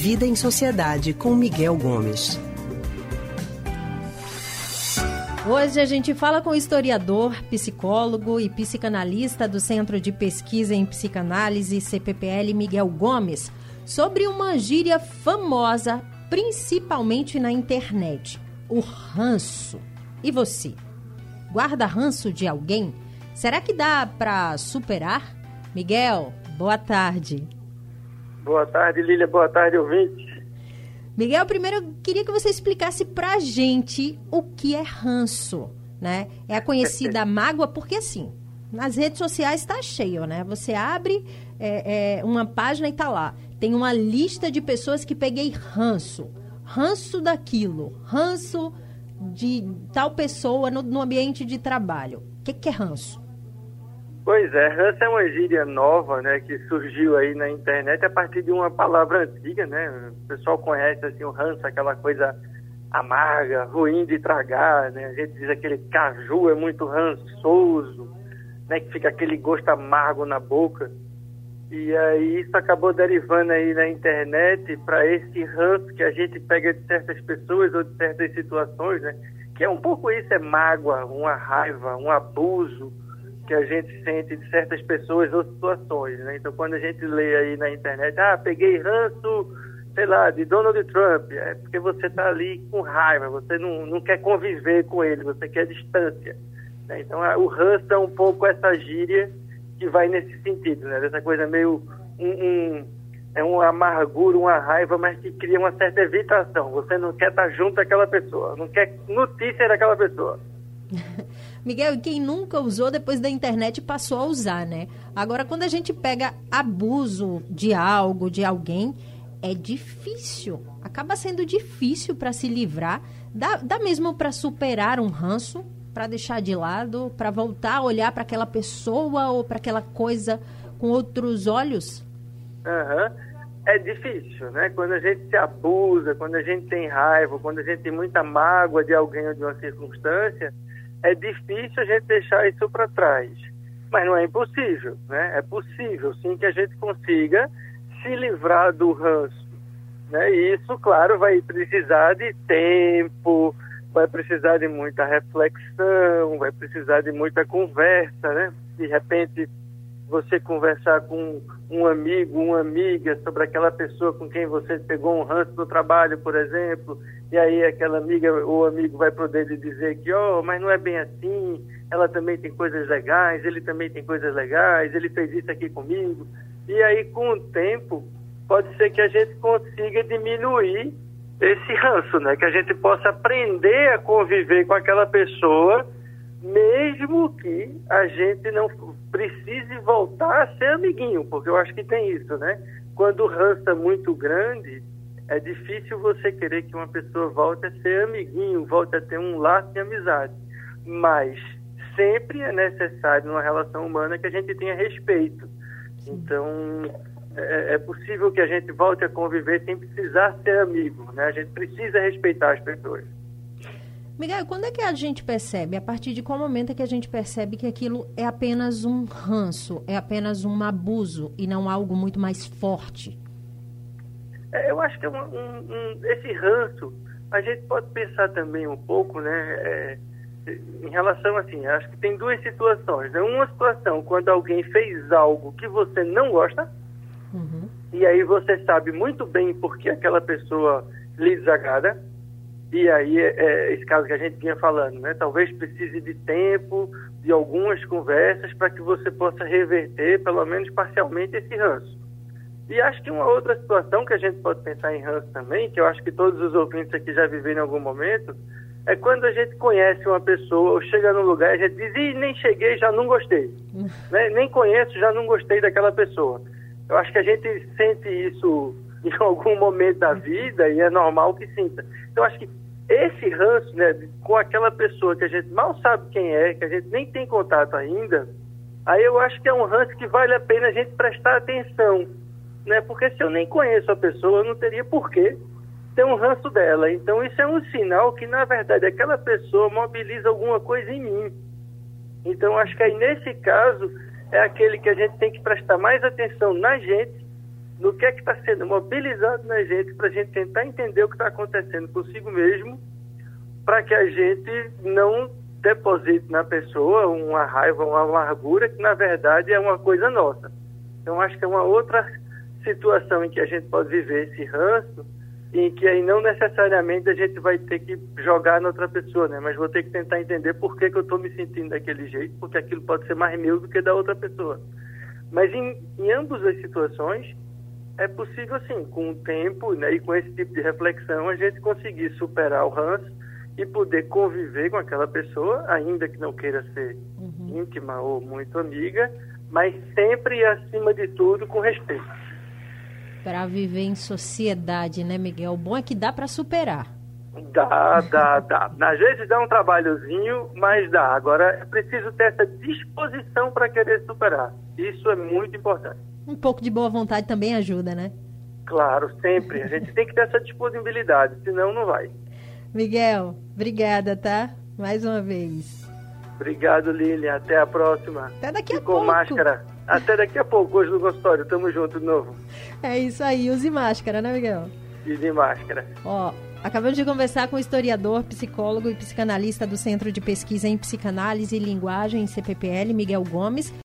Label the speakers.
Speaker 1: Vida em Sociedade com Miguel Gomes.
Speaker 2: Hoje a gente fala com o historiador, psicólogo e psicanalista do Centro de Pesquisa em Psicanálise, CPPL, Miguel Gomes, sobre uma gíria famosa, principalmente na internet: o ranço. E você? Guarda ranço de alguém? Será que dá para superar? Miguel, boa tarde.
Speaker 3: Boa tarde, Lília. Boa tarde, ouvinte.
Speaker 2: Miguel, primeiro eu queria que você explicasse pra gente o que é ranço, né? É a conhecida mágoa, porque assim, nas redes sociais está cheio, né? Você abre é, é, uma página e tá lá. Tem uma lista de pessoas que peguei ranço. Ranço daquilo. Ranço de tal pessoa no, no ambiente de trabalho. O que, que é ranço?
Speaker 3: Pois é, ranço é uma gíria nova, né, que surgiu aí na internet a partir de uma palavra antiga, né? O pessoal conhece assim o ranço, aquela coisa amarga, ruim de tragar, né? A gente diz aquele caju é muito rançoso, né, que fica aquele gosto amargo na boca. E aí isso acabou derivando aí na internet para esse ranço que a gente pega de certas pessoas ou de certas situações, né? Que é um pouco isso, é mágoa, uma raiva, um abuso, que a gente sente de certas pessoas ou situações, né? Então, quando a gente lê aí na internet, ah, peguei ranço, sei lá, de Donald Trump, é porque você está ali com raiva, você não, não quer conviver com ele, você quer distância. Né? Então, o ranço é um pouco essa gíria que vai nesse sentido, né? Dessa coisa meio um, um é uma amargura, uma raiva, mas que cria uma certa evitação. Você não quer estar junto daquela pessoa, não quer notícia daquela pessoa.
Speaker 2: Miguel, quem nunca usou depois da internet passou a usar, né? Agora, quando a gente pega abuso de algo, de alguém, é difícil. Acaba sendo difícil para se livrar. Dá, dá mesmo para superar um ranço, para deixar de lado, para voltar a olhar para aquela pessoa ou para aquela coisa com outros olhos?
Speaker 3: Uhum. É difícil, né? Quando a gente se abusa, quando a gente tem raiva, quando a gente tem muita mágoa de alguém ou de uma circunstância, é difícil a gente deixar isso para trás. Mas não é impossível, né? É possível, sim, que a gente consiga se livrar do ranço. Né? E isso, claro, vai precisar de tempo, vai precisar de muita reflexão, vai precisar de muita conversa, né? De repente, você conversar com um amigo, uma amiga sobre aquela pessoa com quem você pegou um ranço no trabalho, por exemplo, e aí aquela amiga ou amigo vai poder lhe dizer que, oh, mas não é bem assim, ela também tem coisas legais, ele também tem coisas legais, ele fez isso aqui comigo. E aí, com o tempo, pode ser que a gente consiga diminuir esse ranço, né? Que a gente possa aprender a conviver com aquela pessoa, mesmo que a gente não precise voltar a ser amiguinho, porque eu acho que tem isso, né? Quando o ranço é muito grande, é difícil você querer que uma pessoa volte a ser amiguinho, volte a ter um laço de amizade. Mas sempre é necessário numa relação humana que a gente tenha respeito. Então, é, é, possível que a gente volte a conviver sem precisar ser amigo, né? A gente precisa respeitar as pessoas.
Speaker 2: Miguel, quando é que a gente percebe, a partir de qual momento é que a gente percebe que aquilo é apenas um ranço, é apenas um abuso e não algo muito mais forte?
Speaker 3: É, eu acho que é um, um, esse ranço, a gente pode pensar também um pouco, né, é, em relação assim, acho que tem duas situações. Né? Uma situação quando alguém fez algo que você não gosta, uhum. e aí você sabe muito bem porque aquela pessoa lhe desagrada, e aí é, esse caso que a gente vinha falando, né? Talvez precise de tempo, de algumas conversas para que você possa reverter, pelo menos parcialmente, esse ranço. E acho que uma outra situação que a gente pode pensar em ranço também, que eu acho que todos os ouvintes aqui já viveram em algum momento, é quando a gente conhece uma pessoa ou chega num lugar e a gente diz, Ih, nem cheguei, já não gostei. né? Nem conheço, já não gostei daquela pessoa. Eu acho que a gente sente isso em algum momento da vida e é normal que sinta. Então, acho que esse ranço, né, com aquela pessoa que a gente mal sabe quem é, que a gente nem tem contato ainda, aí eu acho que é um ranço que vale a pena a gente prestar atenção, né? Porque se eu nem conheço a pessoa, eu não teria porquê ter um ranço dela. Então isso é um sinal que, na verdade, aquela pessoa mobiliza alguma coisa em mim. Então acho que aí nesse caso é aquele que a gente tem que prestar mais atenção na gente no que é que está sendo mobilizado na gente para a gente tentar entender o que está acontecendo consigo mesmo, para que a gente não deposite na pessoa uma raiva, uma amargura que na verdade é uma coisa nossa. Então acho que é uma outra situação em que a gente pode viver esse ranço, em que aí não necessariamente a gente vai ter que jogar na outra pessoa, né? Mas vou ter que tentar entender por que, que eu estou me sentindo daquele jeito, porque aquilo pode ser mais meu do que da outra pessoa. Mas em, em ambas as situações, é possível, sim, com o tempo né, e com esse tipo de reflexão, a gente conseguir superar o ranço e poder conviver com aquela pessoa, ainda que não queira ser uhum. íntima ou muito amiga, mas sempre acima de tudo com respeito.
Speaker 2: Para viver em sociedade, né, Miguel? O bom é que dá para superar.
Speaker 3: Dá, dá, dá. Às vezes dá um trabalhozinho, mas dá. Agora é preciso ter essa disposição para querer superar. Isso é muito importante.
Speaker 2: Um pouco de boa vontade também ajuda, né?
Speaker 3: Claro, sempre. A gente tem que ter essa disponibilidade, senão não vai.
Speaker 2: Miguel, obrigada, tá? Mais uma vez.
Speaker 3: Obrigado, Lilian. Até a próxima.
Speaker 2: Até daqui a
Speaker 3: pouco. Com máscara. Até daqui a pouco, hoje no consultório. Tamo junto de novo.
Speaker 2: É isso aí. Use máscara, né, Miguel?
Speaker 3: Use máscara.
Speaker 2: Ó, acabamos de conversar com o historiador, psicólogo e psicanalista do Centro de Pesquisa em Psicanálise e Linguagem, CPPL, Miguel Gomes.